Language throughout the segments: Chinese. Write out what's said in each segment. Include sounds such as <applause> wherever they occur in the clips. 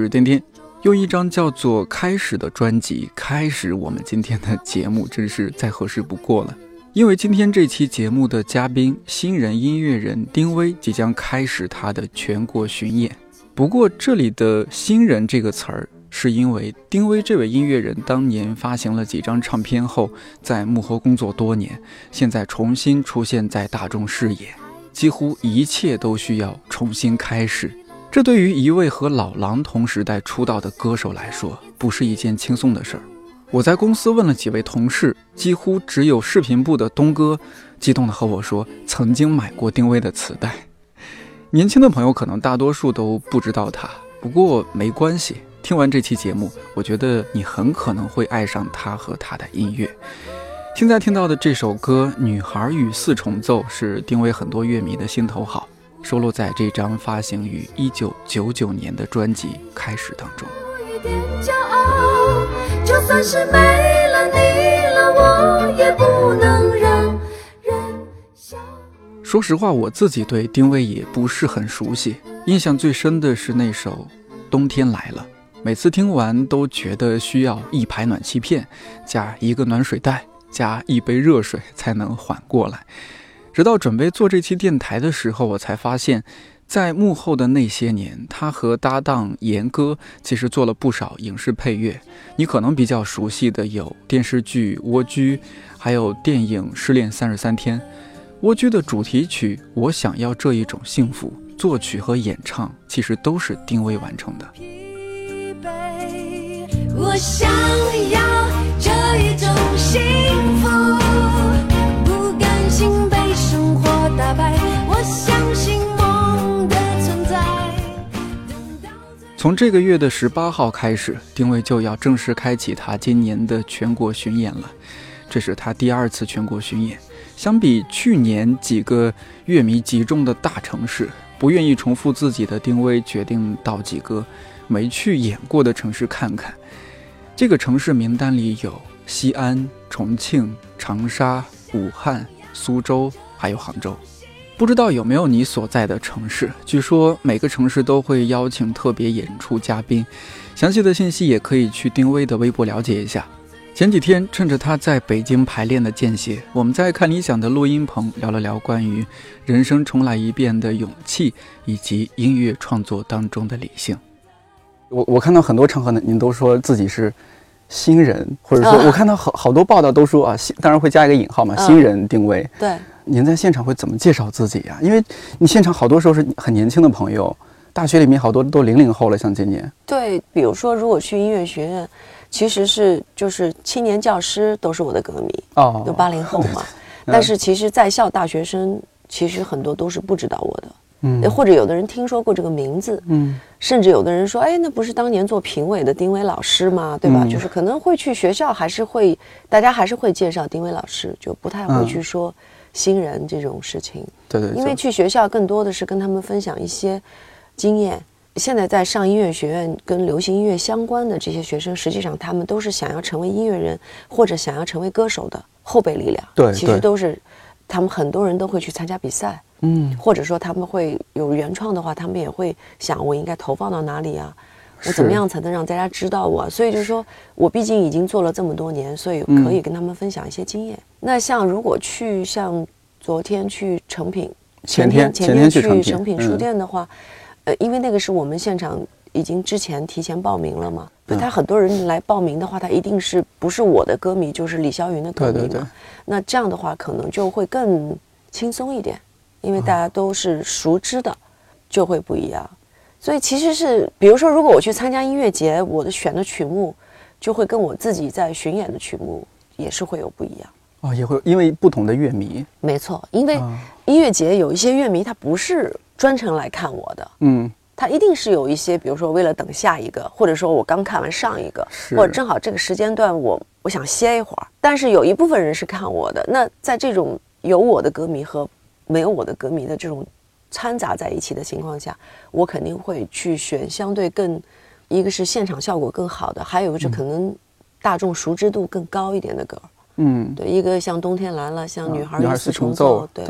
是天天，用一张叫做《开始》的专辑开始我们今天的节目，真是再合适不过了。因为今天这期节目的嘉宾新人音乐人丁薇即将开始他的全国巡演。不过这里的“新人”这个词儿，是因为丁薇这位音乐人当年发行了几张唱片后，在幕后工作多年，现在重新出现在大众视野，几乎一切都需要重新开始。这对于一位和老狼同时代出道的歌手来说，不是一件轻松的事儿。我在公司问了几位同事，几乎只有视频部的东哥激动地和我说，曾经买过丁薇的磁带。年轻的朋友可能大多数都不知道他，不过没关系。听完这期节目，我觉得你很可能会爱上他和他的音乐。现在听到的这首歌《女孩与四重奏》是丁薇很多乐迷的心头好，收录在这张发行于一九九九年的专辑《开始》当中。说实话，我自己对丁薇也不是很熟悉，印象最深的是那首《冬天来了》，每次听完都觉得需要一排暖气片，加一个暖水袋，加一杯热水才能缓过来。直到准备做这期电台的时候，我才发现。在幕后的那些年，他和搭档严歌其实做了不少影视配乐。你可能比较熟悉的有电视剧《蜗居》，还有电影《失恋三十三天》。《蜗居》的主题曲《我想要这一种幸福》，作曲和演唱其实都是丁薇完成的。我想要这一种幸福，从这个月的十八号开始，丁薇就要正式开启他今年的全国巡演了。这是他第二次全国巡演。相比去年几个乐迷集中的大城市，不愿意重复自己的丁薇决定到几个没去演过的城市看看。这个城市名单里有西安、重庆、长沙、武汉、苏州，还有杭州。不知道有没有你所在的城市？据说每个城市都会邀请特别演出嘉宾，详细的信息也可以去丁薇的微博了解一下。前几天趁着他在北京排练的间歇，我们在看理想的录音棚聊了聊关于人生重来一遍的勇气，以及音乐创作当中的理性。我我看到很多场合呢，您都说自己是新人，或者说我看到好好多报道都说啊，新当然会加一个引号嘛，新人定位。对。您在现场会怎么介绍自己呀？因为你现场好多时候是很年轻的朋友，大学里面好多都零零后了，像今年。对，比如说如果去音乐学院，其实是就是青年教师都是我的歌迷哦，就八零后嘛。但是其实在校大学生其实很多都是不知道我的，嗯，或者有的人听说过这个名字，嗯，甚至有的人说，哎，那不是当年做评委的丁薇老师吗？对吧？就是可能会去学校还是会大家还是会介绍丁薇老师，就不太会去说。新人这种事情，对对，因为去学校更多的是跟他们分享一些经验。现在在上音乐学院跟流行音乐相关的这些学生，实际上他们都是想要成为音乐人或者想要成为歌手的后备力量。对，其实都是他们很多人都会去参加比赛，嗯，或者说他们会有原创的话，他们也会想我应该投放到哪里啊？我怎么样才能让大家知道我？所以就是说我毕竟已经做了这么多年，所以可以跟他们分享一些经验。那像如果去像昨天去成品，前天前天去成品书店的话，呃，因为那个是我们现场已经之前提前报名了嘛，他很多人来报名的话，他一定是不是我的歌迷就是李霄云的歌迷嘛？那这样的话可能就会更轻松一点，因为大家都是熟知的，就会不一样。所以其实是，比如说，如果我去参加音乐节，我的选的曲目就会跟我自己在巡演的曲目也是会有不一样哦，也会因为不同的乐迷。没错，因为音乐节有一些乐迷他不是专程来看我的，嗯，他一定是有一些，比如说为了等下一个，或者说我刚看完上一个，或者正好这个时间段我我想歇一会儿。但是有一部分人是看我的，那在这种有我的歌迷和没有我的歌迷的这种。掺杂在一起的情况下，我肯定会去选相对更，一个是现场效果更好的，还有是可能大众熟知度更高一点的歌。嗯，对，一个像冬天来了，像女孩与四重奏，对。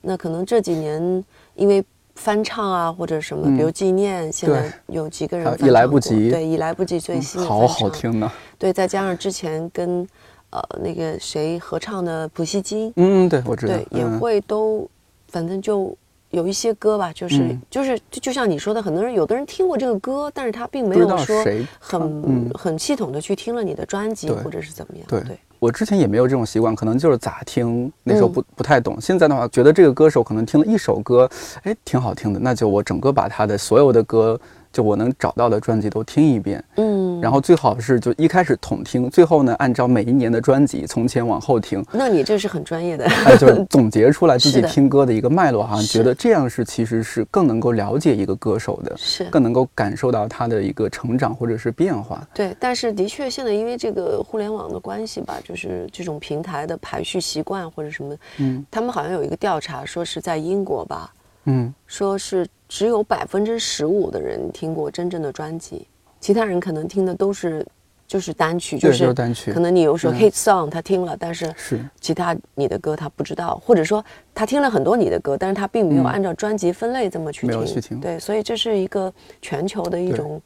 那可能这几年因为翻唱啊，或者什么，比如纪念，现在有几个人已来不及，对，已来不及最新好好听呢。对，再加上之前跟呃那个谁合唱的普希金，嗯，对我知道，对，也会都，反正就有一些歌吧，就是就是就就像你说的，很多人有的人听过这个歌，但是他并没有说很很系统的去听了你的专辑或者是怎么样，对。我之前也没有这种习惯，可能就是咋听那时候不不太懂。现在的话，觉得这个歌手可能听了一首歌，哎，挺好听的，那就我整个把他的所有的歌。就我能找到的专辑都听一遍，嗯，然后最好是就一开始统听，最后呢按照每一年的专辑从前往后听。那你这是很专业的，就是总结出来自己 <laughs> 听歌的一个脉络，好像觉得这样是其实是更能够了解一个歌手的，是。更能够感受到他的一个成长或者是变化。对，但是的确现在因为这个互联网的关系吧，就是这种平台的排序习惯或者什么，嗯，他们好像有一个调查说是在英国吧，嗯，说是。只有百分之十五的人听过真正的专辑，其他人可能听的都是就是单曲，就是单曲。可能你有说 hit song 他听了，但是是其他你的歌他不知道，或者说他听了很多你的歌，但是他并没有按照专辑分类这么去听。对，所以这是一个全球的一种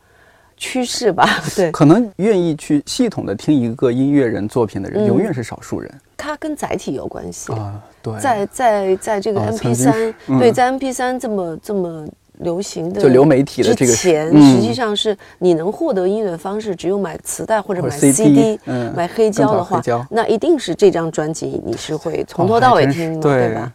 趋势吧？<laughs> 对，可能愿意去系统的听一个音乐人作品的人，永远是少数人。它跟载体有关系啊，对，在在在这个 M P 三，对，在 M P 三这么这么流行的就流媒体的这个前，实际上是你能获得音乐的方式，只有买磁带或者买 C D，买黑胶的话，那一定是这张专辑你是会从头到尾听的，对吧？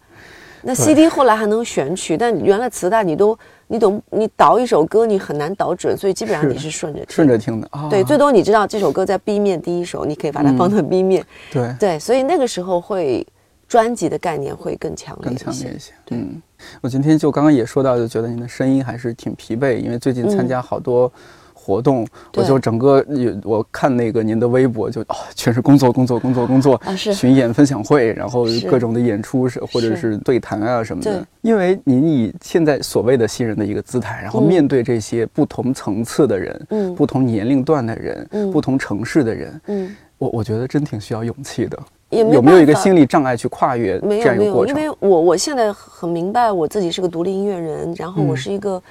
那 C D 后来还能选曲，但原来磁带你都。你懂，你导一首歌，你很难导准，所以基本上你是。顺着顺着听的。对，最多你知道这首歌在 B 面第一首，你可以把它放到 B 面。对。对，所以那个时候会专辑的概念会更强烈更强烈一些。嗯，我今天就刚刚也说到，就觉得您的声音还是挺疲惫，因为最近参加好多。活动，我就整个有我看那个您的微博，就啊，全是工作，工作，工作，工作，巡演、分享会，然后各种的演出是或者是。对谈啊什么的。因为您以现在所谓的新人的一个姿态，然后面对这些不同层次的人，嗯，不同年龄段的人，嗯，不同城市的人，嗯，我我觉得真挺需要勇气的。有没有一个心理障碍去跨越这样一个过程？因为我我现在很明白我自己是个独立音乐人，然后我是一个。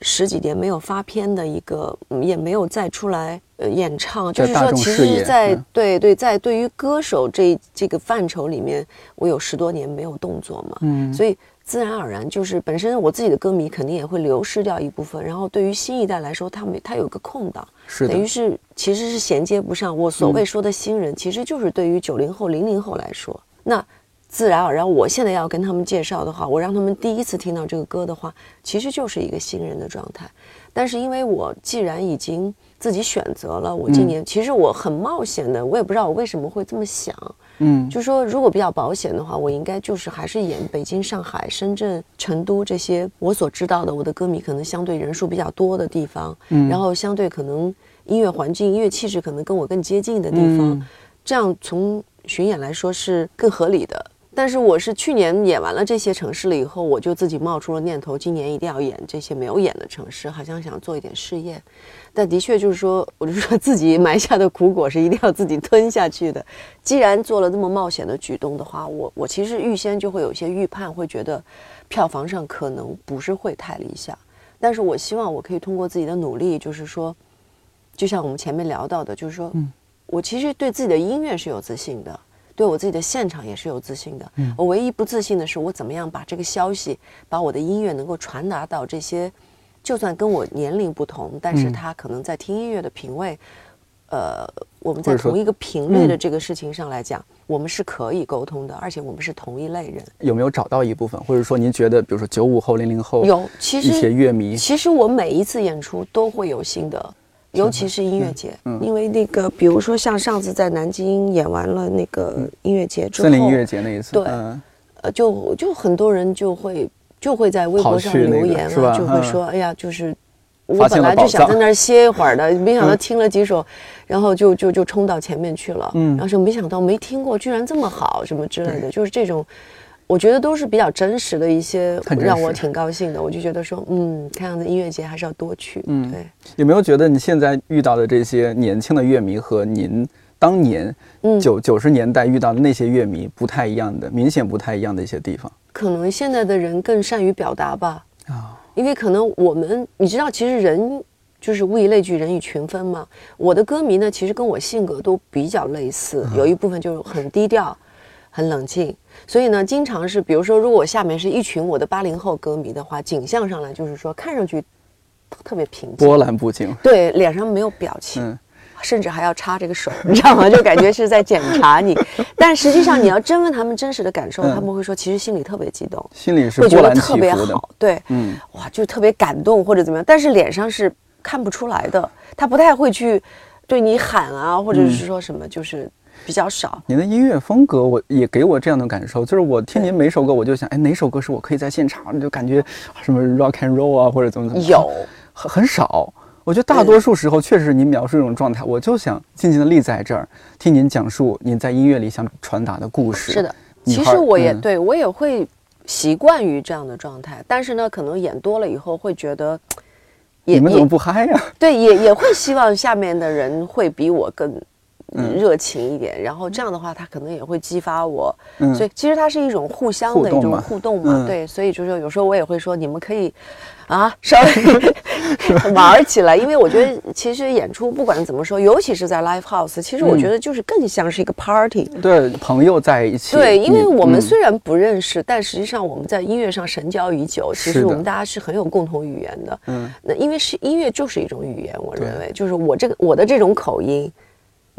十几年没有发片的一个，也没有再出来呃演唱，就是说，其实，在对对，在对于歌手这这个范畴里面，我有十多年没有动作嘛，嗯，所以自然而然就是本身我自己的歌迷肯定也会流失掉一部分，然后对于新一代来说，他们他有个空档，是等于是其实是衔接不上。我所谓说的新人，其实就是对于九零后、零零后来说，那。自然而然，我现在要跟他们介绍的话，我让他们第一次听到这个歌的话，其实就是一个新人的状态。但是因为我既然已经自己选择了，我今年其实我很冒险的，我也不知道我为什么会这么想。嗯，就说如果比较保险的话，我应该就是还是演北京、上海、深圳、成都这些我所知道的我的歌迷可能相对人数比较多的地方，嗯，然后相对可能音乐环境、音乐气质可能跟我更接近的地方，这样从巡演来说是更合理的。但是我是去年演完了这些城市了以后，我就自己冒出了念头，今年一定要演这些没有演的城市，好像想做一点试验。但的确就是说，我就说自己埋下的苦果是一定要自己吞下去的。既然做了那么冒险的举动的话，我我其实预先就会有些预判，会觉得票房上可能不是会太理想。但是我希望我可以通过自己的努力，就是说，就像我们前面聊到的，就是说，嗯，我其实对自己的音乐是有自信的。对我自己的现场也是有自信的。我唯一不自信的是，我怎么样把这个消息，把我的音乐能够传达到这些，就算跟我年龄不同，但是他可能在听音乐的品味，呃，我们在同一个频率的这个事情上来讲，我们是可以沟通的，而且我们是同一类人。有没有找到一部分，或者说您觉得，比如说九五后、零零后，有其实一些乐迷，其实我每一次演出都会有新的。尤其是音乐节，因为那个，比如说像上次在南京演完了那个音乐节之后，森林音乐节那一次，对，呃，就就很多人就会就会在微博上留言啊，就会说，哎呀，就是我本来就想在那儿歇一会儿的，<laughs> 没想到听了几首，然后就就就冲到前面去了，嗯，然后说没想到没听过，居然这么好，什么之类的，就是这种。我觉得都是比较真实的一些，让我挺高兴的。我就觉得说，嗯，看样子音乐节还是要多去。嗯，对。有没有觉得你现在遇到的这些年轻的乐迷和您当年九九十年代遇到的那些乐迷不太一样的，明显不太一样的一些地方？可能现在的人更善于表达吧。啊，因为可能我们你知道，其实人就是物以类聚，人以群分嘛。我的歌迷呢，其实跟我性格都比较类似，有一部分就是很低调、很冷静，所以呢，经常是比如说，如果我下面是一群我的八零后歌迷的话，景象上来就是说，看上去特别平静，波澜不惊，对，脸上没有表情。甚至还要插这个手，你知道吗？就感觉是在检查你，<laughs> 但实际上你要真问他们真实的感受，他们会说其实心里特别激动，心里是会觉得特别好，对，嗯，哇，就特别感动或者怎么样，但是脸上是看不出来的，他不太会去对你喊啊，或者是说什么，就是比较少。您的音乐风格，我也给我这样的感受，就是我听您每首歌，我就想，哎，哪首歌是我可以在现场就感觉什么 rock and roll 啊，或者怎么怎么，有很很少。我觉得大多数时候确实是您描述这种状态，我就想静静的立在这儿，听您讲述您在音乐里想传达的故事。是的，其实我也对我也会习惯于这样的状态，但是呢，可能演多了以后会觉得，你们怎么不嗨呀？对，也也会希望下面的人会比我更热情一点，然后这样的话，他可能也会激发我。所以其实它是一种互相的一种互动嘛。对，所以就是有时候我也会说，你们可以。啊，<laughs> 稍微玩起来，因为我觉得其实演出不管怎么说，尤其是在 live house，其实我觉得就是更像是一个 party。对，朋友在一起。对，因为我们虽然不认识，但实际上我们在音乐上神交已久。其实我们大家是很有共同语言的。嗯。那因为是音乐就是一种语言，我认为就是我这个我的这种口音，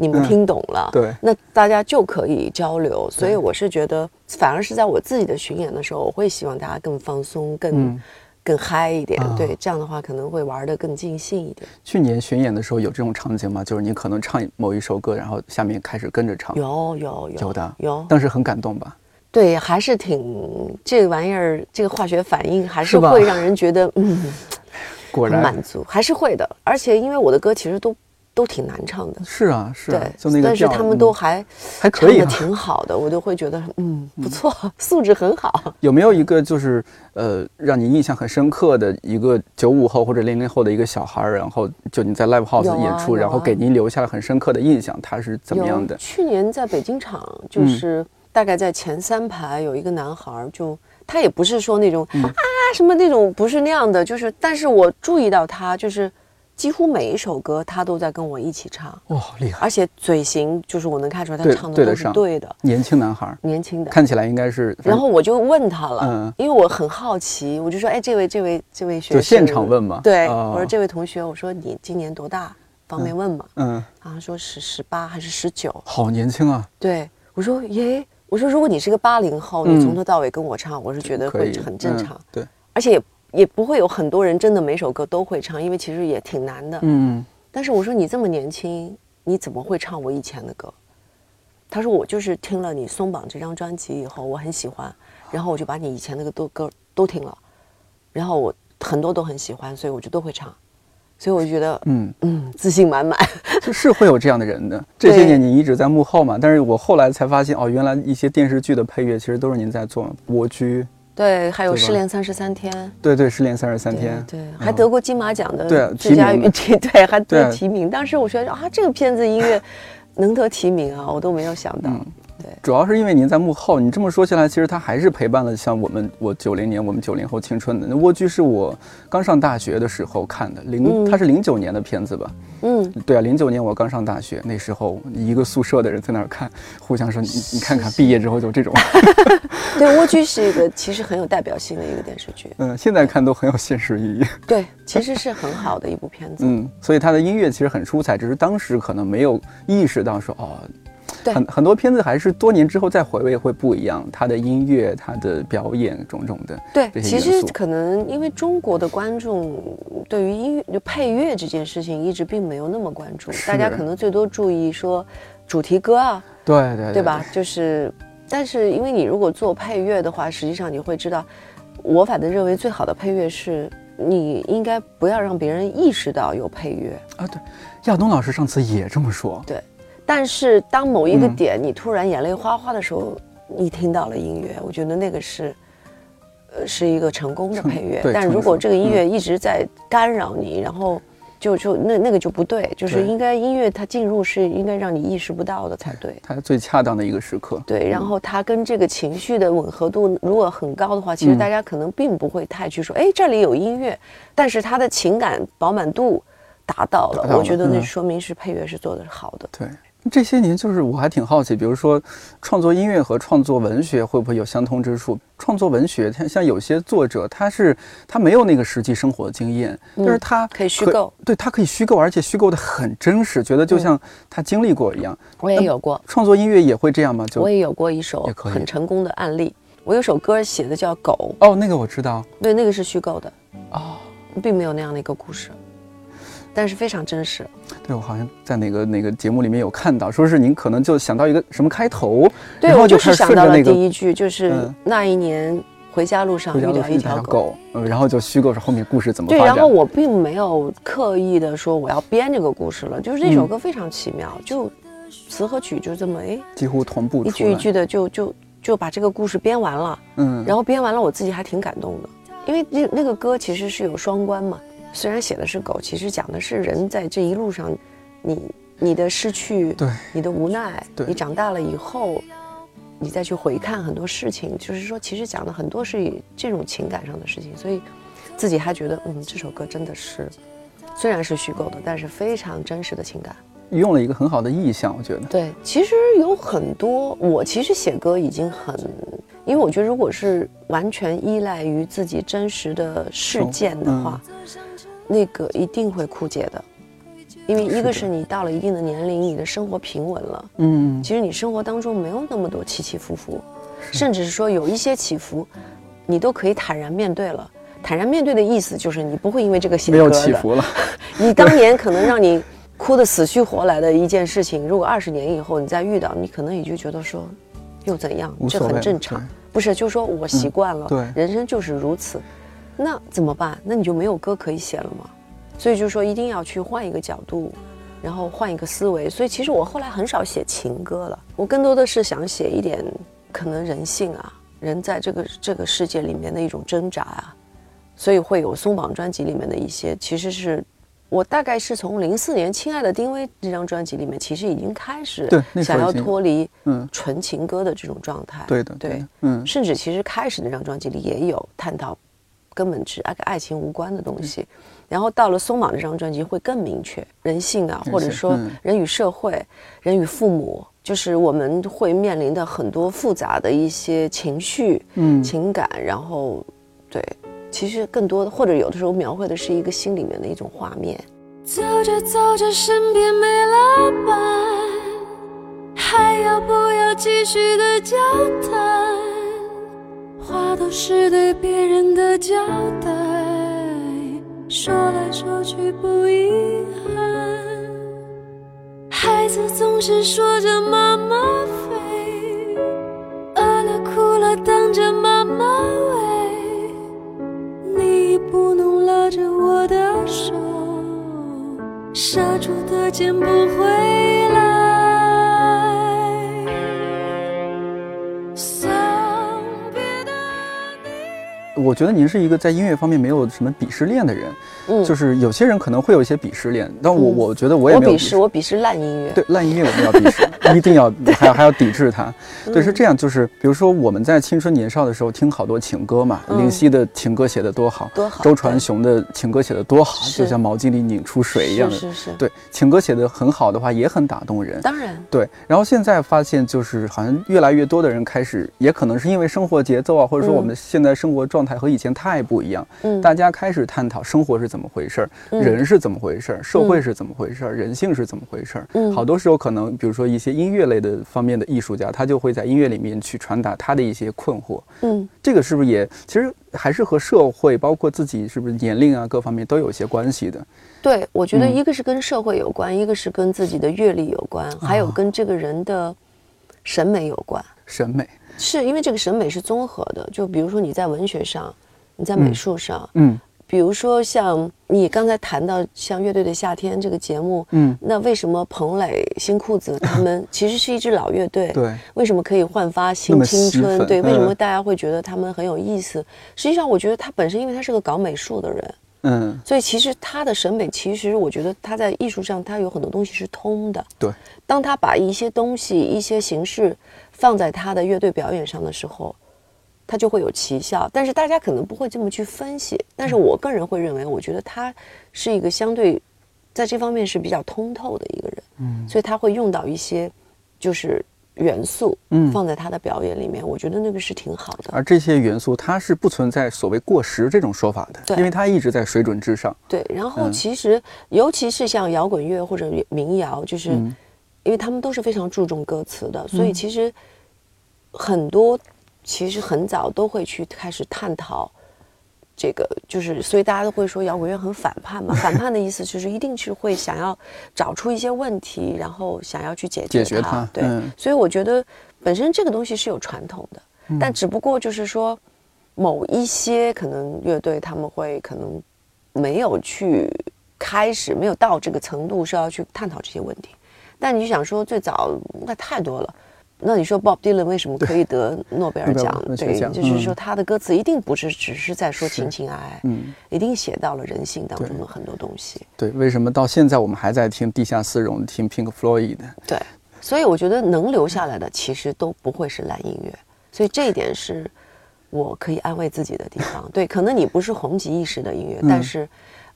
你们听懂了，对，那大家就可以交流。所以我是觉得，反而是在我自己的巡演的时候，我会希望大家更放松，更。更嗨一点，对，这样的话可能会玩的更尽兴一点。去年巡演的时候有这种场景吗？就是你可能唱某一首歌，然后下面开始跟着唱。有有有有的有，当时很感动吧？对，还是挺这个玩意儿，这个化学反应还是会让人觉得嗯，<laughs> 果然满足，还是会的。而且因为我的歌其实都。都挺难唱的，是啊，是对，就那个但是他们都还还可以，挺好的，我都会觉得 <laughs> 嗯不错，素质很好。有没有一个就是呃让你印象很深刻的一个九五后或者零零后的一个小孩儿，然后就你在 live house 演出，然后给您留下了很深刻的印象，他是怎么样的？去年在北京场，就是大概在前三排有一个男孩，就他也不是说那种啊什么那种，不是那样的，就是但是我注意到他就是。几乎每一首歌，他都在跟我一起唱，哇，厉害！而且嘴型就是我能看出来，他唱的都是对的。年轻男孩，年轻的，看起来应该是。然后我就问他了，嗯，因为我很好奇，我就说，哎，这位，这位，这位学生，就现场问嘛？对，我说这位同学，我说你今年多大？方便问吗？嗯，他说是十八还是十九？好年轻啊！对，我说耶，我说如果你是个八零后，你从头到尾跟我唱，我是觉得会很正常。对，而且也。不会有很多人真的每首歌都会唱，因为其实也挺难的。嗯，但是我说你这么年轻，你怎么会唱我以前的歌？他说我就是听了你松绑这张专辑以后，我很喜欢，然后我就把你以前那个都歌都听了，然后我很多都很喜欢，所以我就都会唱，所以我就觉得嗯嗯自信满满。<laughs> 就是会有这样的人的。<laughs> 这些年你一直在幕后嘛，但是我后来才发现哦，原来一些电视剧的配乐其实都是您在做，《蜗居》。对，还有《失恋三十三天》。对对，《失恋三十三天》。对，还得过金马奖的最佳语题，<laughs> 对，还得提名。当时我觉得啊，这个片子音乐能得提名啊，我都没有想到。主要是因为您在幕后，你这么说起来，其实他还是陪伴了像我们，我九零年，我们九零后青春的那《蜗居》是我刚上大学的时候看的，零它是零九年的片子吧？嗯，对啊，零九年我刚上大学，那时候一个宿舍的人在那儿看，互相说你你看看，毕业之后就这种。<laughs> 对，《蜗居》是一个其实很有代表性的一个电视剧。<laughs> 嗯，现在看都很有现实意义。对，其实是很好的一部片子。嗯，所以他的音乐其实很出彩，只是当时可能没有意识到说哦。很很多片子还是多年之后再回味会不一样，他的音乐、他的表演种种的。对，其实可能因为中国的观众对于音乐就配乐这件事情一直并没有那么关注，大家可能最多注意说主题歌啊，对对对吧？就是，但是因为你如果做配乐的话，实际上你会知道，我反正认为最好的配乐是你应该不要让别人意识到有配乐啊。对，亚东老师上次也这么说。对。但是当某一个点你突然眼泪哗哗的时候，你听到了音乐，我觉得那个是，呃，是一个成功的配乐。但如果这个音乐一直在干扰你，然后就就那那个就不对，就是应该音乐它进入是应该让你意识不到的才对，它最恰当的一个时刻。对，然后它跟这个情绪的吻合度如果很高的话，其实大家可能并不会太去说，哎，这里有音乐，但是它的情感饱满度达到了，我觉得那说明是配乐是做的好的。对。这些年，就是我还挺好奇，比如说创作音乐和创作文学会不会有相通之处？创作文学，像像有些作者，他是他没有那个实际生活的经验，但是他可以虚构，对他可以虚构，而且虚构的很真实，觉得就像他经历过一样。我也有过创作音乐也会这样吗？就我也有过一首很成功的案例，我有首歌写的叫《狗》，哦，那个我知道，对，那个是虚构的，哦，并没有那样的一个故事。但是非常真实，对我好像在哪个哪个节目里面有看到，说是您可能就想到一个什么开头，对我就是想到了第一句，就是那一年回家路上遇到一条狗，嗯，然后就虚构着后面故事怎么对，然后我并没有刻意的说我要编这个故事了，就是这首歌非常奇妙，就词和曲就这么哎几乎同步，一句一句的就就就把这个故事编完了，嗯，然后编完了我自己还挺感动的，因为那那个歌其实是有双关嘛。虽然写的是狗，其实讲的是人在这一路上，你你的失去，对，你的无奈，对你长大了以后，你再去回看很多事情，就是说，其实讲的很多是这种情感上的事情，所以自己还觉得，嗯，这首歌真的是，虽然是虚构的，但是非常真实的情感。用了一个很好的意象，我觉得。对，其实有很多，我其实写歌已经很，因为我觉得如果是完全依赖于自己真实的事件的话。那个一定会枯竭的，因为一个是你到了一定的年龄，你的生活平稳了，嗯，其实你生活当中没有那么多起起伏伏，甚至是说有一些起伏，你都可以坦然面对了。坦然面对的意思就是你不会因为这个写没有起伏了。<laughs> 你当年可能让你哭得死去活来的一件事情，如果二十年以后你再遇到，你可能也就觉得说又怎样，这很正常。不是，就是说我习惯了，对，人生就是如此。那怎么办？那你就没有歌可以写了吗？所以就是说，一定要去换一个角度，然后换一个思维。所以其实我后来很少写情歌了，我更多的是想写一点可能人性啊，人在这个这个世界里面的一种挣扎啊。所以会有松绑专辑里面的一些，其实是我大概是从零四年《亲爱的丁薇》这张专辑里面，其实已经开始想要脱离嗯纯情歌的这种状态。对的，对，嗯，甚至其实开始那张专辑里也有探讨。根本是跟爱情无关的东西，然后到了松绑这张专辑会更明确人性啊，或者说人与社会、人与父母，就是我们会面临的很多复杂的一些情绪、嗯情感，然后对，其实更多的或者有的时候描绘的是一个心里面的一种画面。走着走着身边没了伴，还要不要继续的交谈？话都是对别人的交代，说来说去不遗憾。孩子总是说着妈妈飞，饿了哭了等着妈妈喂。你不能拉着我的手，杀猪的剑不回我觉得您是一个在音乐方面没有什么鄙视链的人，嗯，就是有些人可能会有一些鄙视链，但我我觉得我也没有鄙视，我鄙视烂音乐，对烂音乐我们要鄙视，<laughs> 一定要还要还要抵制它。对，是这样，就是比如说我们在青春年少的时候听好多情歌嘛，林夕的情歌写的多好，多好，周传雄的情歌写的多好，就像毛巾里拧出水一样的，是是，对，情歌写的很好的话也很打动人，当然，对。然后现在发现就是好像越来越多的人开始，也可能是因为生活节奏啊，或者说我们现在生活状态和以前太。不一样，嗯，大家开始探讨生活是怎么回事儿，人是怎么回事儿，社会是怎么回事儿，人性是怎么回事儿。嗯，好多时候可能，比如说一些音乐类的方面的艺术家，他就会在音乐里面去传达他的一些困惑。嗯，这个是不是也其实还是和社会，包括自己是不是年龄啊各方面都有些关系的？对，我觉得一个是跟社会有关，一个是跟自己的阅历有关，还有跟这个人的审美有关。审美是因为这个审美是综合的，就比如说你在文学上。你在美术上，嗯，比如说像你刚才谈到像乐队的夏天这个节目，嗯，那为什么彭磊、新裤子他们 <laughs> 其实是一支老乐队，对，为什么可以焕发新青春？对，为什么大家会觉得他们很有意思？实际上，我觉得他本身因为他是个搞美术的人，嗯，所以其实他的审美，其实我觉得他在艺术上，他有很多东西是通的。对，当他把一些东西、一些形式放在他的乐队表演上的时候，他就会有奇效。但是大家可能不会这么去分析，但是我个人会认为，我觉得他是一个相对在这方面是比较通透的一个人。嗯，所以他会用到一些就是。元素，嗯，放在他的表演里面，我觉得那个是挺好的。而这些元素，它是不存在所谓过时这种说法的，对，因为它一直在水准之上。对，然后其实，尤其是像摇滚乐或者民谣，就是因为他们都是非常注重歌词的，所以其实很多其实很早都会去开始探讨。这个就是，所以大家都会说摇滚乐很反叛嘛。<laughs> 反叛的意思就是一定是会想要找出一些问题，然后想要去解决它。对，所以我觉得本身这个东西是有传统的，但只不过就是说，某一些可能乐队他们会可能没有去开始，没有到这个程度是要去探讨这些问题。但你想说最早那太多了。那你说 Bob Dylan 为什么可以得诺贝尔奖？对，就是说他的歌词一定不是只是在说情情爱爱，嗯，一定写到了人性当中的很多东西。对，为什么到现在我们还在听地下丝绒、听 Pink Floyd 的？对，所以我觉得能留下来的其实都不会是烂音乐，所以这一点是我可以安慰自己的地方。对，可能你不是红极一时的音乐，但是。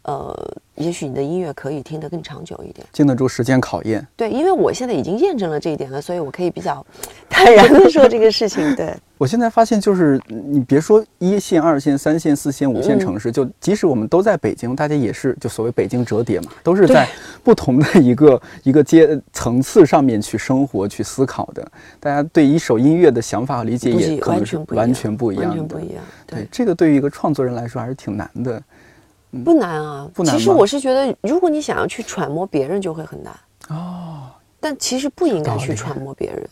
呃，也许你的音乐可以听得更长久一点，经得住时间考验。对，因为我现在已经验证了这一点了，所以我可以比较坦然的说这个事情。对，<laughs> 我现在发现，就是你别说一线、二线、三线、四线、五线城市，就即使我们都在北京，大家也是就所谓北京折叠嘛，都是在不同的一个一个阶层次上面去生活、去思考的。大家对一首音乐的想法和理解也可能是完全不一样，完全不一样。对，这个对于一个创作人来说还是挺难的。不难啊，不难。其实我是觉得，如果你想要去揣摩别人，就会很难哦。但其实不应该去揣摩别人，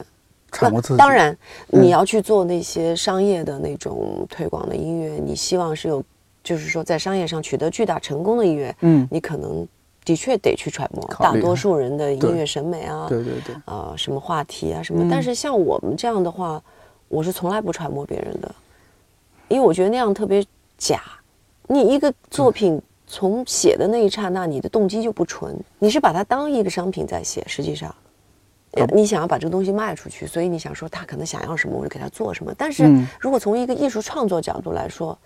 揣摩自己。当然，你要去做那些商业的那种推广的音乐，你希望是有，就是说在商业上取得巨大成功的音乐，嗯，你可能的确得去揣摩大多数人的音乐审美啊，对对对，啊，什么话题啊什么。但是像我们这样的话，我是从来不揣摩别人的，因为我觉得那样特别假。你一个作品从写的那一刹那，你的动机就不纯，你是把它当一个商品在写。实际上，你想要把这个东西卖出去，所以你想说他可能想要什么，我就给他做什么。但是如果从一个艺术创作角度来说，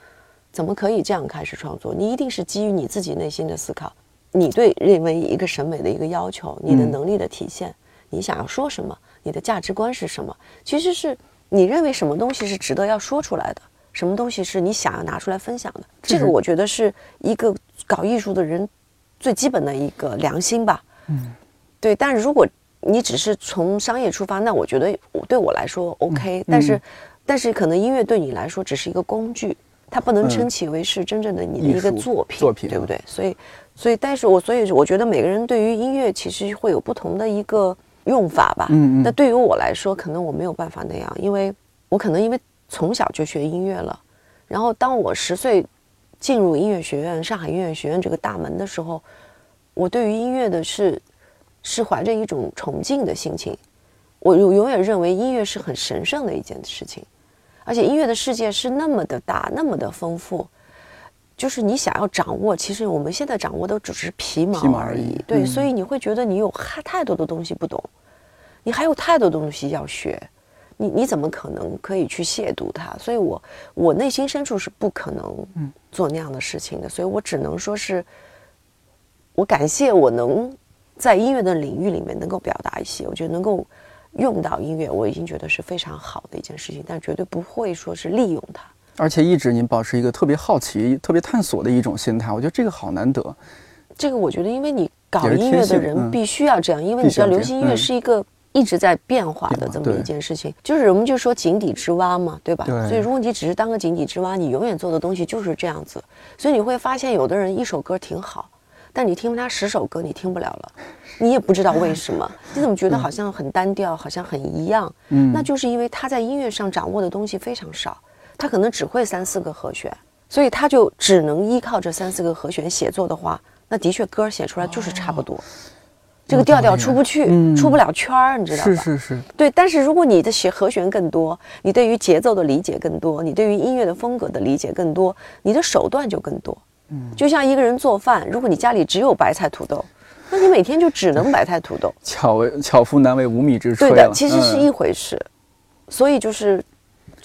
怎么可以这样开始创作？你一定是基于你自己内心的思考，你对认为一个审美的一个要求，你的能力的体现，你想要说什么，你的价值观是什么？其实是你认为什么东西是值得要说出来的。什么东西是你想要拿出来分享的？这个我觉得是一个搞艺术的人最基本的一个良心吧。嗯，对。但是如果你只是从商业出发，那我觉得对我来说 OK。但是，但是可能音乐对你来说只是一个工具，它不能称其为是真正的你的一个作品，作品对不对？所以，所以，但是我所以我觉得每个人对于音乐其实会有不同的一个用法吧。嗯嗯。那对于我来说，可能我没有办法那样，因为我可能因为。从小就学音乐了，然后当我十岁进入音乐学院、上海音乐学院这个大门的时候，我对于音乐的是是怀着一种崇敬的心情。我永永远认为音乐是很神圣的一件事情，而且音乐的世界是那么的大、那么的丰富，就是你想要掌握，其实我们现在掌握的只是皮毛而已。对，所以你会觉得你有太太多的东西不懂，你还有太多东西要学。你你怎么可能可以去亵渎他？所以，我我内心深处是不可能做那样的事情的。所以我只能说是，我感谢我能在音乐的领域里面能够表达一些，我觉得能够用到音乐，我已经觉得是非常好的一件事情。但绝对不会说是利用它。而且一直您保持一个特别好奇、特别探索的一种心态，我觉得这个好难得。这个我觉得，因为你搞音乐的人必须要这样，因为你知道，流行音乐是一个。一直在变化的这么一件事情，就是我们就说井底之蛙嘛，对吧？所以如果你只是当个井底之蛙，你永远做的东西就是这样子。所以你会发现，有的人一首歌挺好，但你听他十首歌，你听不了了，你也不知道为什么。你怎么觉得好像很单调，好像很一样？嗯，那就是因为他在音乐上掌握的东西非常少，他可能只会三四个和弦，所以他就只能依靠这三四个和弦写作的话，那的确歌写出来就是差不多。这个调调出不去，出不了圈儿，你知道吧？是是是，对。但是如果你的写和弦更多，你对于节奏的理解更多，你对于音乐的风格的理解更多，你的手段就更多。嗯，就像一个人做饭，如果你家里只有白菜土豆，那你每天就只能白菜土豆。<laughs> 巧为巧妇难为无米之炊。对的，其实是一回事。所以就是，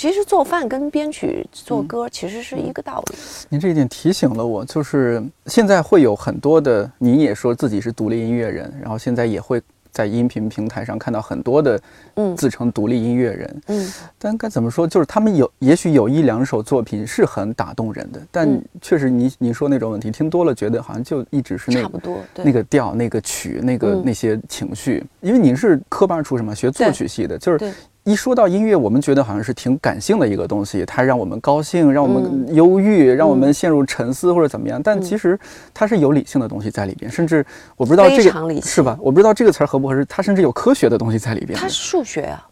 其实做饭跟编曲、做歌其实是一个道理。您这一点提醒了我，就是现在会有很多的，您也说自己是独立音乐人，然后现在也会。在音频平台上看到很多的，嗯，自称独立音乐人，嗯，但该怎么说，就是他们有，也许有一两首作品是很打动人的，但确实，你你说那种问题，听多了觉得好像就一直是那差不多，那个调、那个曲、那个那些情绪，因为您是科班出身嘛，学作曲系的，就是。一说到音乐，我们觉得好像是挺感性的一个东西，它让我们高兴，让我们忧郁，让我们陷入沉思或者怎么样。但其实它是有理性的东西在里边，甚至我不知道这个是吧？我不知道这个词儿合不合适。它甚至有科学的东西在里边。它是数学啊，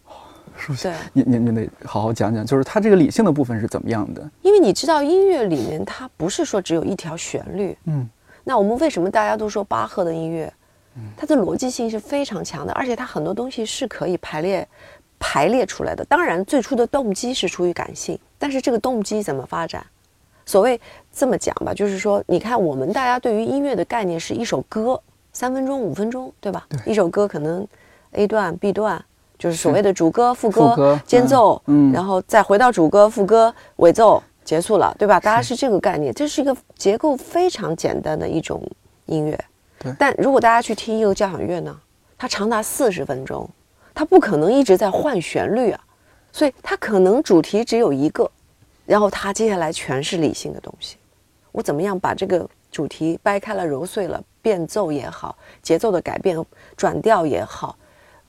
数学。你你你得好好讲讲，就是它这个理性的部分是怎么样的？因为你知道，音乐里面它不是说只有一条旋律。嗯。那我们为什么大家都说巴赫的音乐？它的逻辑性是非常强的，而且它很多东西是可以排列。排列出来的，当然最初的动机是出于感性，但是这个动机怎么发展？所谓这么讲吧，就是说，你看我们大家对于音乐的概念是一首歌，三分钟、五分钟，对吧？对。一首歌可能 A 段、B 段，就是所谓的主歌、副歌、间奏，嗯，然后再回到主歌、副歌、尾奏，结束了，对吧？大家是这个概念，这是一个结构非常简单的一种音乐。对。但如果大家去听一个交响乐呢，它长达四十分钟。它不可能一直在换旋律啊，所以它可能主题只有一个，然后它接下来全是理性的东西。我怎么样把这个主题掰开了揉碎了，变奏也好，节奏的改变、转调也好，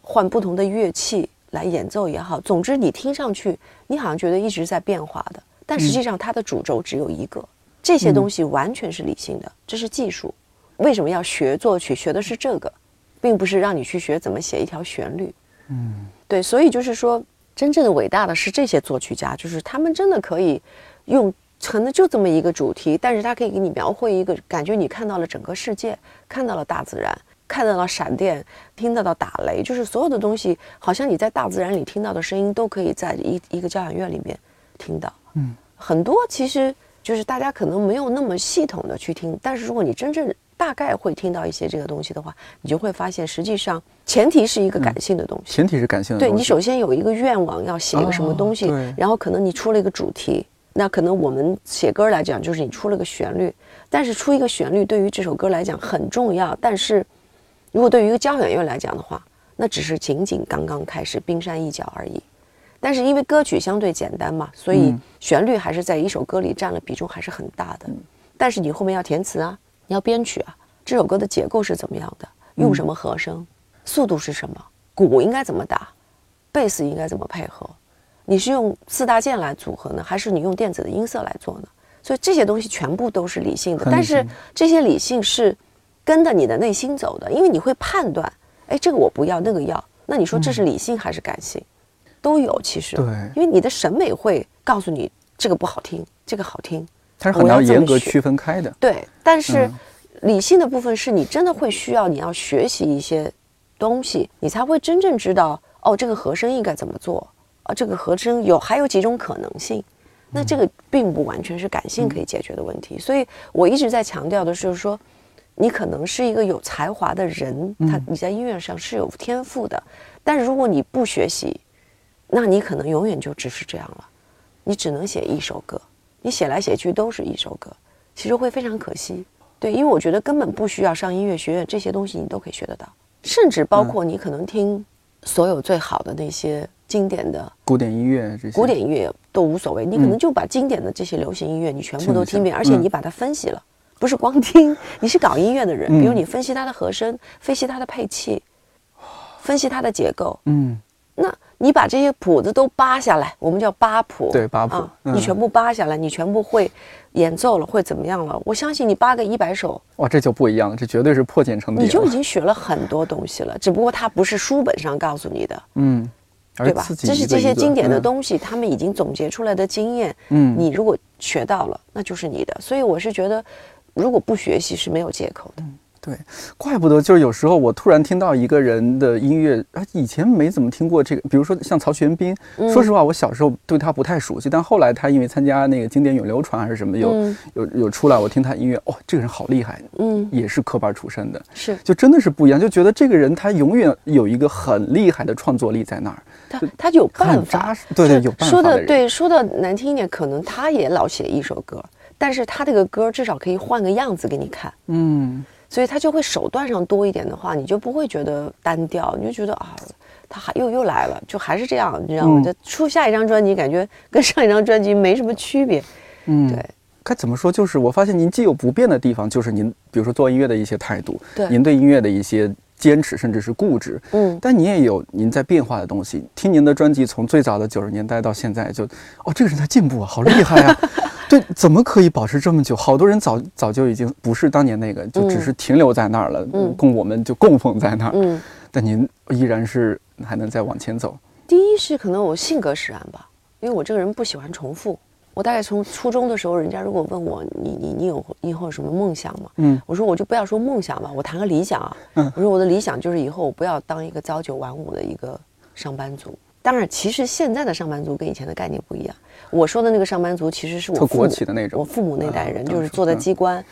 换不同的乐器来演奏也好，总之你听上去你好像觉得一直在变化的，但实际上它的主轴只有一个。这些东西完全是理性的，这是技术。为什么要学作曲？学的是这个，并不是让你去学怎么写一条旋律。嗯，对，所以就是说，真正的伟大的是这些作曲家，就是他们真的可以用可能就这么一个主题，但是他可以给你描绘一个感觉，你看到了整个世界，看到了大自然，看到了闪电，听得到了打雷，就是所有的东西，好像你在大自然里听到的声音，都可以在一一个交响乐里面听到。嗯，很多其实就是大家可能没有那么系统的去听，但是如果你真正大概会听到一些这个东西的话，你就会发现，实际上前提是一个感性的东西。前提是感性的。对你首先有一个愿望，要写一个什么东西，然后可能你出了一个主题，那可能我们写歌来讲，就是你出了个旋律。但是出一个旋律对于这首歌来讲很重要，但是如果对于一个交响乐来讲的话，那只是仅仅刚刚开始，冰山一角而已。但是因为歌曲相对简单嘛，所以旋律还是在一首歌里占了比重还是很大的。但是你后面要填词啊。你要编曲啊，这首歌的结构是怎么样的？用什么和声？速度是什么？鼓应该怎么打？贝斯应该怎么配合？你是用四大件来组合呢，还是你用电子的音色来做呢？所以这些东西全部都是理性的，但是这些理性是跟着你的内心走的，因为你会判断，哎，这个我不要，那个要。那你说这是理性还是感性？都有其实。对。因为你的审美会告诉你这个不好听，这个好听。它是很难严格区分开的。对，但是理性的部分是你真的会需要你要学习一些东西，你才会真正知道哦，这个和声应该怎么做啊？这个和声有还有几种可能性？那这个并不完全是感性可以解决的问题。所以我一直在强调的是说，你可能是一个有才华的人，他你在音乐上是有天赋的，但是如果你不学习，那你可能永远就只是这样了，你只能写一首歌。你写来写去都是一首歌，其实会非常可惜。对，因为我觉得根本不需要上音乐学院，这些东西你都可以学得到，甚至包括你可能听所有最好的那些经典的古典音乐，这些古典音乐都无所谓。你可能就把经典的这些流行音乐你全部都听遍，而且你把它分析了，不是光听。你是搞音乐的人，比如你分析它的和声，分析它的配器，分析它的结构，嗯，那。你把这些谱子都扒下来，我们叫扒谱。对，扒谱。你全部扒下来，你全部会演奏了，会怎么样了？我相信你扒个一百首，哇，这就不一样了，这绝对是破茧成蝶。你就已经学了很多东西了，只不过它不是书本上告诉你的，嗯，对吧？这是这些经典的东西，他们已经总结出来的经验，嗯，你如果学到了，那就是你的。所以我是觉得，如果不学习是没有借口的。对，怪不得就是有时候我突然听到一个人的音乐，啊，以前没怎么听过这个，比如说像曹玄彬。说实话，我小时候对他不太熟悉，但后来他因为参加那个经典永流传还是什么，有有有出来，我听他音乐，哦，这个人好厉害，嗯，也是科班出身的，是，就真的是不一样，就觉得这个人他永远有一个很厉害的创作力在那儿，他他有办法，对对，有办法说的对，说的难听一点，可能他也老写一首歌，但是他这个歌至少可以换个样子给你看，嗯。所以他就会手段上多一点的话，你就不会觉得单调，你就觉得啊，他还又又来了，就还是这样，你知道吗？就出下一张专辑，感觉跟上一张专辑没什么区别。嗯，对。该怎么说？就是我发现您既有不变的地方，就是您比如说做音乐的一些态度，对，您对音乐的一些坚持，甚至是固执。嗯，但你也有您在变化的东西。听您的专辑，从最早的九十年代到现在，就哦，这个人在进步啊，好厉害呀。<laughs> 对，怎么可以保持这么久？好多人早早就已经不是当年那个，就只是停留在那儿了，供我们就供奉在那儿。嗯，但您依然是还能再往前走。第一是可能我性格使然吧，因为我这个人不喜欢重复。我大概从初中的时候，人家如果问我你你你有以后有什么梦想吗？嗯，我说我就不要说梦想吧，我谈个理想啊。嗯，我说我的理想就是以后我不要当一个朝九晚五的一个上班族。当然，其实现在的上班族跟以前的概念不一样。我说的那个上班族，其实是我国企的那种，我父母那代人，就是坐在机关。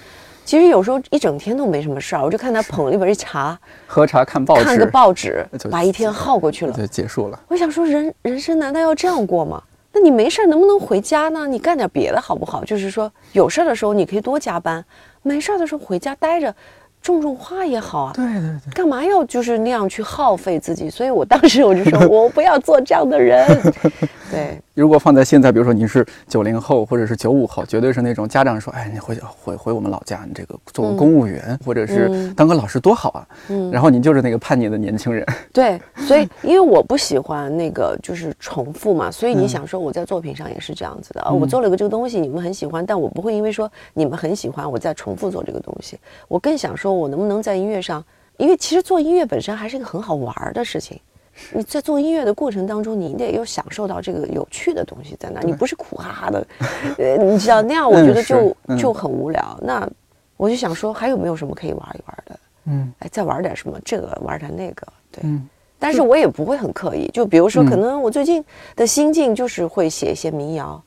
其实有时候一整天都没什么事儿，我就看他捧了一杯茶，喝茶看报纸，看个报纸，把一天耗过去了，就结束了。我想说，人人生难道要这样过吗？那你没事儿能不能回家呢？你干点别的好不好？就是说有事儿的时候你可以多加班，没事儿的时候回家待着。种种花也好啊，对对对，干嘛要就是那样去耗费自己？所以我当时我就说，<laughs> 我不要做这样的人。对，如果放在现在，比如说你是九零后或者是九五后，绝对是那种家长说，哎，你回回回我们老家，你这个做个公务员或者是当个老师多好啊。嗯，然后你就是那个叛逆的年轻人。对，<laughs> 所以因为我不喜欢那个就是重复嘛，所以你想说我在作品上也是这样子的啊，我做了个这个东西，你们很喜欢，但我不会因为说你们很喜欢，我再重复做这个东西。我更想说。我能不能在音乐上？因为其实做音乐本身还是一个很好玩的事情。你在做音乐的过程当中，你得有享受到这个有趣的东西在那，你不是苦哈哈的。呃，你知道那样，我觉得就就很无聊。那我就想说，还有没有什么可以玩一玩的？嗯，哎，再玩点什么？这个玩点那个，对。但是我也不会很刻意。就比如说，可能我最近的心境就是会写一些民谣，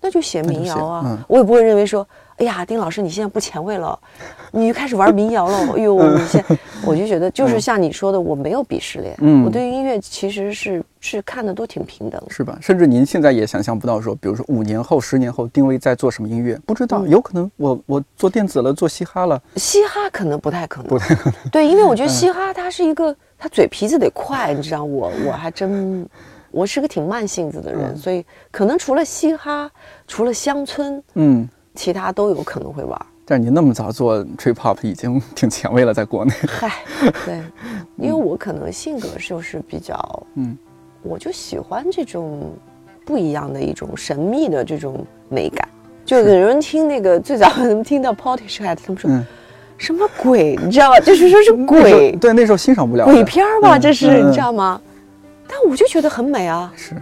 那就写民谣啊。我也不会认为说。哎呀，丁老师，你现在不前卫了，你就开始玩民谣了。哎呦，你现 <laughs> 我就觉得就是像你说的，我没有鄙视链。嗯，我对音乐其实是是看的都挺平等，是吧？甚至您现在也想象不到，说比如说五年后、十年后，丁薇在做什么音乐，不知道，有可能我我做电子了，做嘻哈了。嘻哈可能不太可能，不太可能。对，因为我觉得嘻哈它是一个，它嘴皮子得快，你知道，我我还真，我是个挺慢性子的人，所以可能除了嘻哈，除了乡村，嗯。其他都有可能会玩，但是你那么早做 trip hop 已经挺前卫了，在国内。嗨，<laughs> 对，因为我可能性格就是比较，嗯，我就喜欢这种不一样的一种神秘的这种美感。就有人听那个最早能听到 Party Chat，他们说什么鬼，你知道吗？就是说是鬼，对，那时候欣赏不了鬼片吧？这是你知道吗？但我就觉得很美啊。是。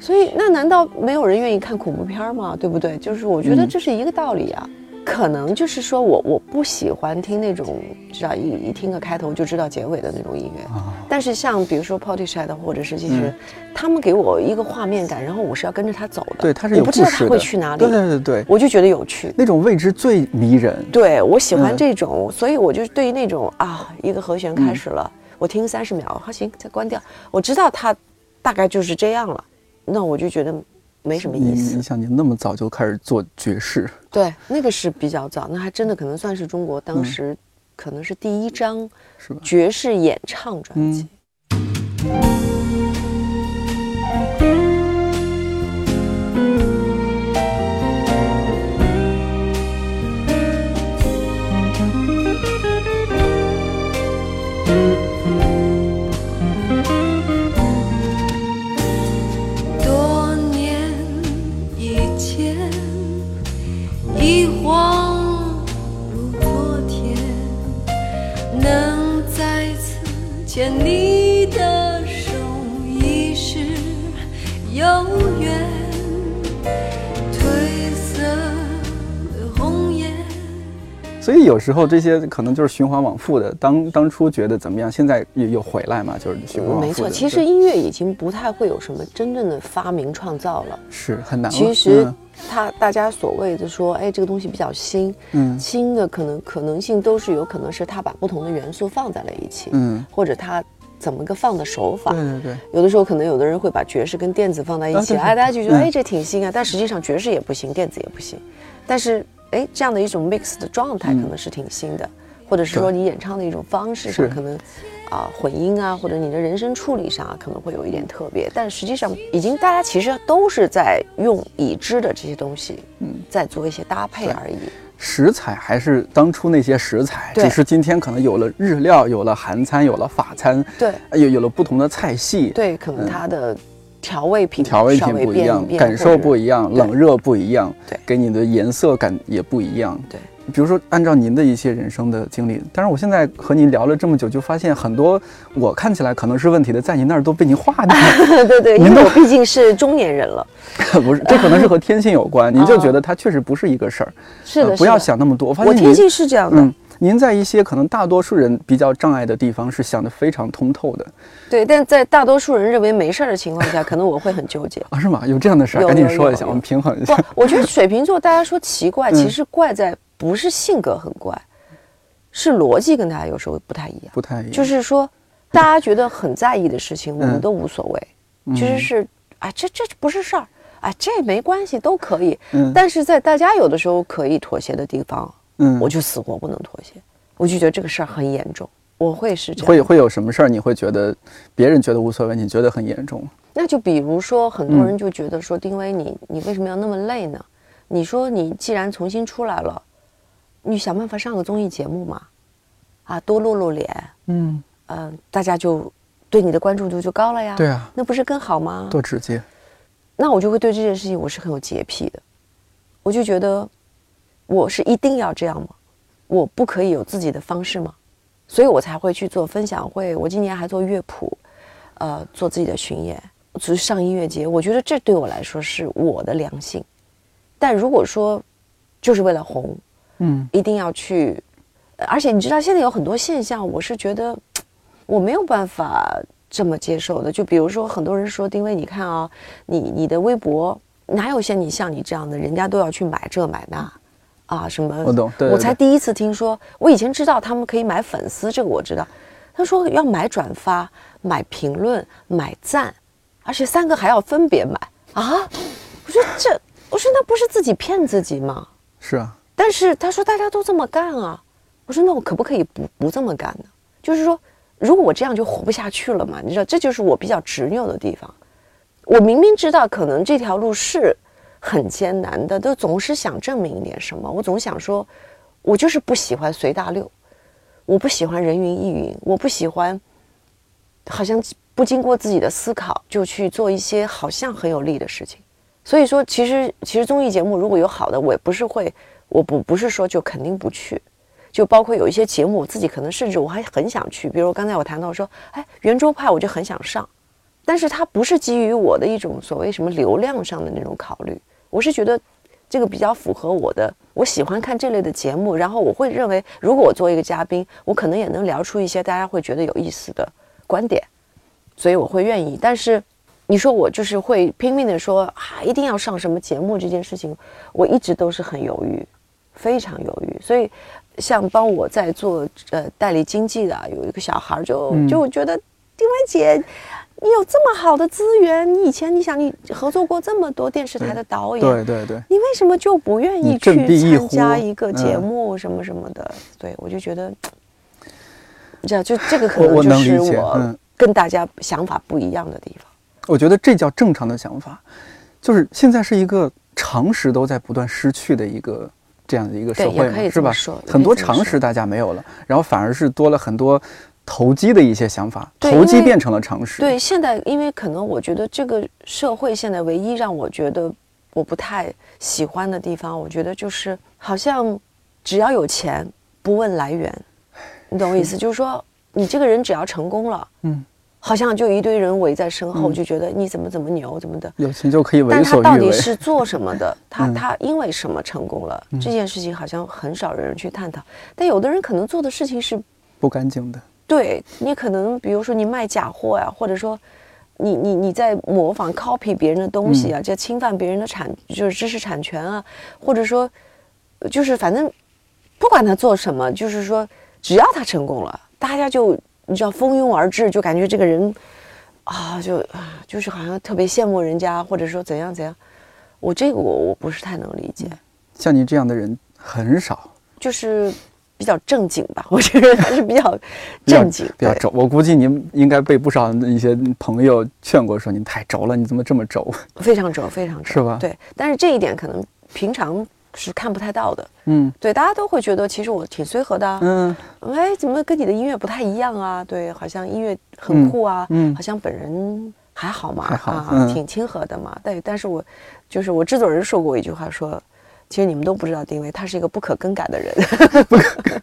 所以，那难道没有人愿意看恐怖片吗？对不对？就是我觉得这是一个道理啊。可能就是说我我不喜欢听那种，知道一一听个开头就知道结尾的那种音乐。但是像比如说 p o t y s h a d 或者是其实，他们给我一个画面感，然后我是要跟着他走的。对，他是有不知道他会去哪里。对对对对，我就觉得有趣。那种未知最迷人。对，我喜欢这种，所以我就对于那种啊，一个和弦开始了，我听三十秒，好行，再关掉。我知道它大概就是这样了。那我就觉得没什么意思。你想，你那么早就开始做爵士？对，那个是比较早，那还真的可能算是中国当时可能是第一张爵士演唱专辑。牵你的手一时有所以有时候这些可能就是循环往复的。当当初觉得怎么样，现在又又回来嘛，就是循环往复。没错，其实音乐已经不太会有什么真正的发明创造了，是很难。其实他大家所谓的说，哎，这个东西比较新，嗯，新的可能可能性都是有可能是他把不同的元素放在了一起，嗯，或者他怎么个放的手法。对对对。有的时候可能有的人会把爵士跟电子放在一起，哎，大家就觉得哎这挺新啊，但实际上爵士也不行，电子也不行，但是。哎，这样的一种 mix 的状态可能是挺新的，或者是说你演唱的一种方式上可能，啊混音啊，或者你的人声处理上啊可能会有一点特别，但实际上已经大家其实都是在用已知的这些东西，嗯，在做一些搭配而已。食材还是当初那些食材，只是今天可能有了日料，有了韩餐，有了法餐，对，有有了不同的菜系，对，可能它的。调味品调味品不一样，感受不一样，冷热不一样，对，给你的颜色感也不一样。对，比如说按照您的一些人生的经历，但是我现在和您聊了这么久，就发现很多我看起来可能是问题的，在您那儿都被您化掉了。对对，<laughs> 因为我毕竟是中年人了。<laughs> 不是，这可能是和天性有关。<laughs> 您就觉得它确实不是一个事儿。是的，不要想那么多。我发现我天性是这样的。您在一些可能大多数人比较障碍的地方是想得非常通透的，对，但在大多数人认为没事儿的情况下，可能我会很纠结啊？是吗？有这样的事儿？赶紧说一下，我们平衡一下。不，我觉得水瓶座大家说奇怪，<laughs> 其实怪在不是性格很怪，是逻辑跟大家有时候不太一样，不太一样。就是说，大家觉得很在意的事情，我们都无所谓，其实是啊，这这不是事儿，哎，这没关系，都可以。嗯，但是在大家有的时候可以妥协的地方。嗯，我就死活不能妥协，我就觉得这个事儿很严重，我会是这样。会会有什么事儿？你会觉得别人觉得无所谓，你觉得很严重？那就比如说，很多人就觉得说，丁薇，你你为什么要那么累呢？你说你既然重新出来了，你想办法上个综艺节目嘛，啊，多露露脸，嗯嗯，大家就对你的关注度就高了呀。对啊，那不是更好吗？多直接。那我就会对这件事情我是很有洁癖的，我就觉得。我是一定要这样吗？我不可以有自己的方式吗？所以我才会去做分享会。我今年还做乐谱，呃，做自己的巡演，去上音乐节。我觉得这对我来说是我的良心。但如果说就是为了红，嗯，一定要去，而且你知道现在有很多现象，我是觉得 <tsk> 我没有办法这么接受的。就比如说，很多人说丁薇，你看啊，你你的微博哪有像你像你这样的，人家都要去买这买那。啊，什么？我懂，我才第一次听说。我以前知道他们可以买粉丝，这个我知道。他说要买转发、买评论、买赞，而且三个还要分别买啊！我说这，我说那不是自己骗自己吗？是啊。但是他说大家都这么干啊。我说那我可不可以不不这么干呢？就是说，如果我这样就活不下去了嘛？你知道，这就是我比较执拗的地方。我明明知道可能这条路是。很艰难的，都总是想证明一点什么。我总想说，我就是不喜欢随大流，我不喜欢人云亦云，我不喜欢好像不经过自己的思考就去做一些好像很有利的事情。所以说，其实其实综艺节目如果有好的，我也不是会，我不不是说就肯定不去。就包括有一些节目，我自己可能甚至我还很想去，比如刚才我谈到说，哎，圆桌派我就很想上，但是它不是基于我的一种所谓什么流量上的那种考虑。我是觉得这个比较符合我的，我喜欢看这类的节目，然后我会认为，如果我做一个嘉宾，我可能也能聊出一些大家会觉得有意思的观点，所以我会愿意。但是你说我就是会拼命的说啊，一定要上什么节目这件事情，我一直都是很犹豫，非常犹豫。所以像帮我在做呃代理经济的有一个小孩就就觉得丁薇姐。你有这么好的资源，你以前你想你合作过这么多电视台的导演，对对对，你为什么就不愿意去参加一个节目什么什么的？对我就觉得，你知道就这个可能就是我跟大家想法不一样的地方。我觉得这叫正常的想法，就是现在是一个常识都在不断失去的一个这样的一个社会，是吧？很多常识大家没有了，然后反而是多了很多。投机的一些想法，投机变成了常识。对，现在因为可能我觉得这个社会现在唯一让我觉得我不太喜欢的地方，我觉得就是好像只要有钱不问来源，你懂我意思？<laughs> 就是说你这个人只要成功了，嗯，好像就一堆人围在身后，就觉得你怎么怎么牛怎么的，有钱就可以为但他到底是做什么的？<laughs> 他他因为什么成功了？这件事情好像很少人去探讨。但有的人可能做的事情是不干净的。对你可能，比如说你卖假货呀，或者说你你你在模仿 copy 别人的东西啊，就侵犯别人的产就是知识产权啊，或者说就是反正不管他做什么，就是说只要他成功了，大家就。你知道蜂拥而至，就感觉这个人，啊，就啊，就是好像特别羡慕人家，或者说怎样怎样。我这个我我不是太能理解。像你这样的人很少，就是比较正经吧。<laughs> 我觉得还是比较正经，<laughs> 比较轴。我估计您应该被不少一些朋友劝过，说您太轴了，你怎么这么轴？<laughs> 非常轴，非常轴，是吧？对，但是这一点可能平常。是看不太到的，嗯，对，大家都会觉得其实我挺随和的，嗯，哎，怎么跟你的音乐不太一样啊？对，好像音乐很酷啊，嗯，好像本人还好嘛，啊，挺亲和的嘛。对，但是我就是我制作人说过一句话，说其实你们都不知道丁薇，他是一个不可更改的人，不 <laughs> 可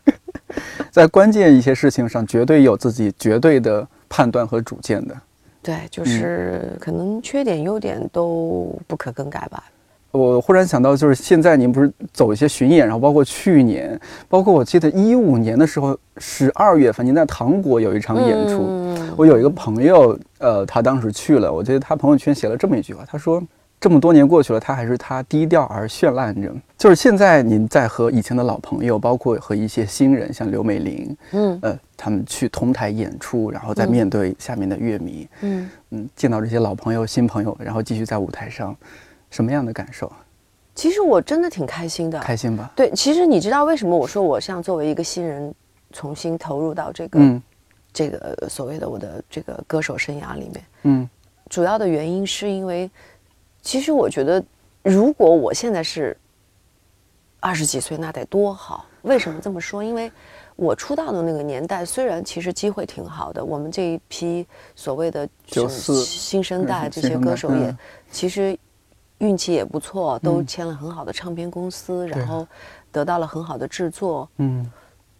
在关键一些事情上绝对有自己绝对的判断和主见的，对，就是可能缺点优点都不可更改吧。我忽然想到，就是现在您不是走一些巡演，然后包括去年，包括我记得一五年的时候，十二月份您在糖果有一场演出。我有一个朋友，呃，他当时去了，我记得他朋友圈写了这么一句话，他说：“这么多年过去了，他还是他低调而绚烂着。”就是现在您在和以前的老朋友，包括和一些新人，像刘美玲，嗯，呃，他们去同台演出，然后再面对下面的乐迷，嗯嗯，见到这些老朋友、新朋友，然后继续在舞台上。什么样的感受？其实我真的挺开心的，开心吧？对，其实你知道为什么我说我像作为一个新人，重新投入到这个，这个所谓的我的这个歌手生涯里面，嗯，主要的原因是因为，其实我觉得，如果我现在是二十几岁，那得多好。为什么这么说？因为我出道的那个年代，虽然其实机会挺好的，我们这一批所谓的九四新生代这些歌手也其实。运气也不错，都签了很好的唱片公司，然后得到了很好的制作。嗯，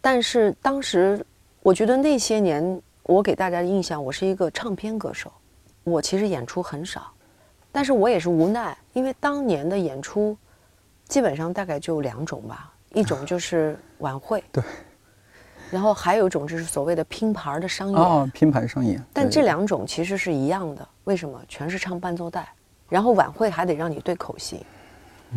但是当时我觉得那些年我给大家的印象，我是一个唱片歌手，我其实演出很少，但是我也是无奈，因为当年的演出基本上大概就两种吧，一种就是晚会，对，然后还有一种就是所谓的拼盘的商演，哦，拼盘商演，但这两种其实是一样的，为什么？全是唱伴奏带。然后晚会还得让你对口型，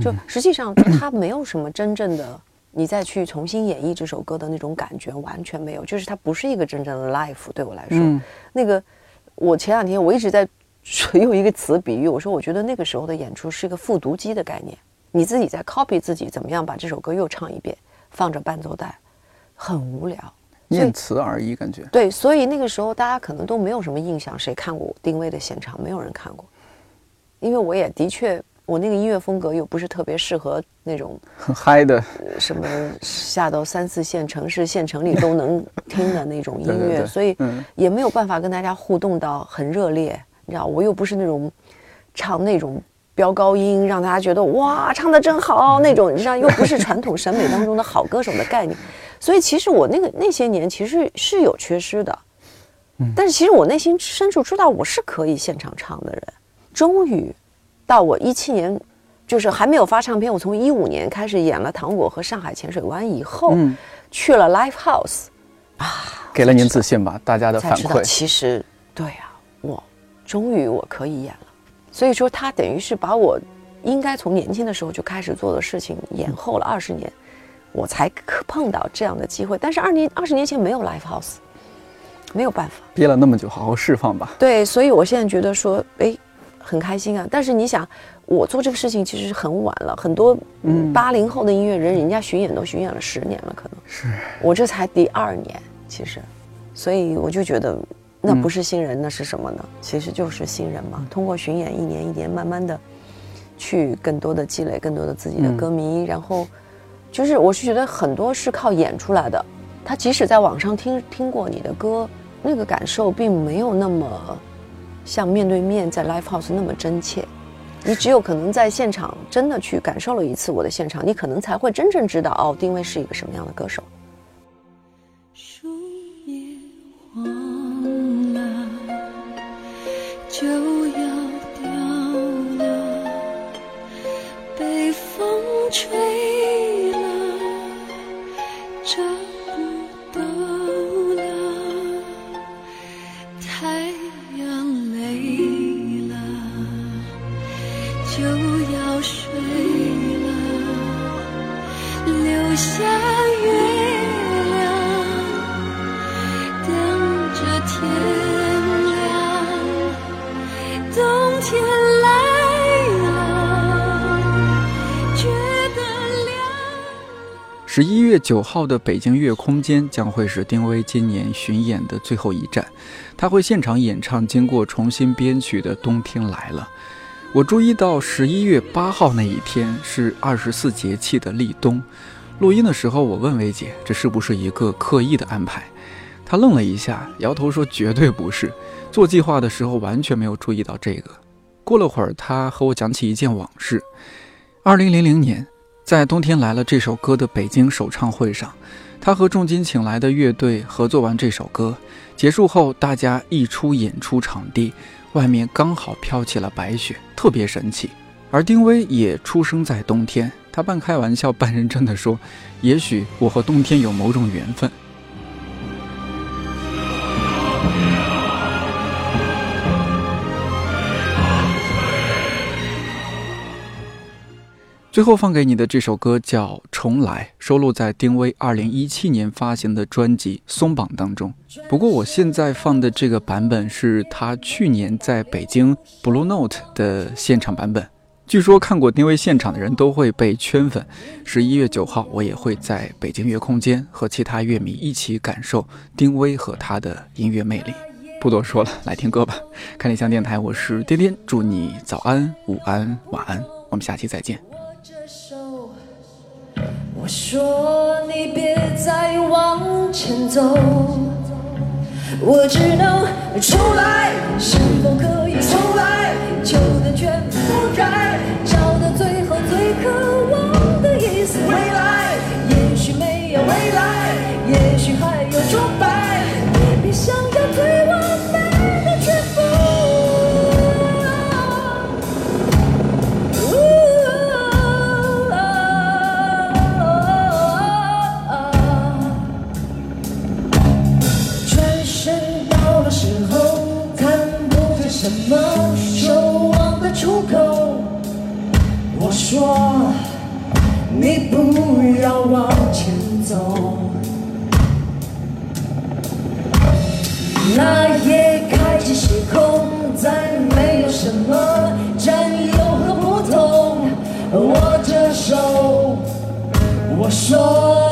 就实际上它没有什么真正的，你再去重新演绎这首歌的那种感觉完全没有，就是它不是一个真正的 life。对我来说，那个我前两天我一直在用一个词比喻，我说我觉得那个时候的演出是一个复读机的概念，你自己在 copy 自己怎么样把这首歌又唱一遍，放着伴奏带，很无聊，念词而已感觉。对，所以那个时候大家可能都没有什么印象，谁看过定位的现场？没有人看过。因为我也的确，我那个音乐风格又不是特别适合那种很嗨的，什么下到三四线城市、县城里都能听的那种音乐，<laughs> 所以也没有办法跟大家互动到很热烈。你知道，我又不是那种唱那种飙高音，让大家觉得哇，唱的真好那种。你知道，又不是传统审美当中的好歌手的概念，所以其实我那个那些年其实是有缺失的。但是其实我内心深处知道，我是可以现场唱的人。终于，到我一七年，就是还没有发唱片。我从一五年开始演了《糖果》和《上海潜水湾》以后，去了 Live House，啊，给了您自信吧？大家的反馈，其实对啊，我终于我可以演了。所以说，他等于是把我应该从年轻的时候就开始做的事情延后了二十年，我才碰到这样的机会。但是二年二十年前没有 Live House，没有办法，憋了那么久，好好释放吧。对，所以我现在觉得说，哎。很开心啊！但是你想，我做这个事情其实是很晚了，很多八零后的音乐人，人家巡演都巡演了十年了，可能是我这才第二年，其实，所以我就觉得那不是新人，那是什么呢？其实就是新人嘛。通过巡演，一年一年，慢慢的去更多的积累，更多的自己的歌迷，然后就是我是觉得很多是靠演出来的。他即使在网上听听过你的歌，那个感受并没有那么。像面对面在 live house 那么真切，你只有可能在现场真的去感受了一次我的现场，你可能才会真正知道哦，丁薇是一个什么样的歌手。就要掉了。被风吹十一月九号的北京乐空间将会是丁薇今年巡演的最后一站，他会现场演唱经过重新编曲的《冬天来了》。我注意到十一月八号那一天是二十四节气的立冬。录音的时候，我问薇姐这是不是一个刻意的安排？她愣了一下，摇头说绝对不是。做计划的时候完全没有注意到这个。过了会儿，她和我讲起一件往事：二零零零年。在《冬天来了》这首歌的北京首唱会上，他和重金请来的乐队合作完这首歌，结束后，大家一出演出场地，外面刚好飘起了白雪，特别神奇。而丁薇也出生在冬天，他半开玩笑半认真的说：“也许我和冬天有某种缘分。”最后放给你的这首歌叫《重来》，收录在丁薇2017年发行的专辑《松绑》当中。不过我现在放的这个版本是他去年在北京 Blue Note 的现场版本。据说看过丁薇现场的人都会被圈粉。十一月九号，我也会在北京乐空间和其他乐迷一起感受丁薇和他的音乐魅力。不多说了，来听歌吧。看理想电台，我是颠颠，祝你早安、午安、晚安，我们下期再见。我说你别再往前走，我只能出来，那夜开启时空，再没有什么占有和不同。握着手，我说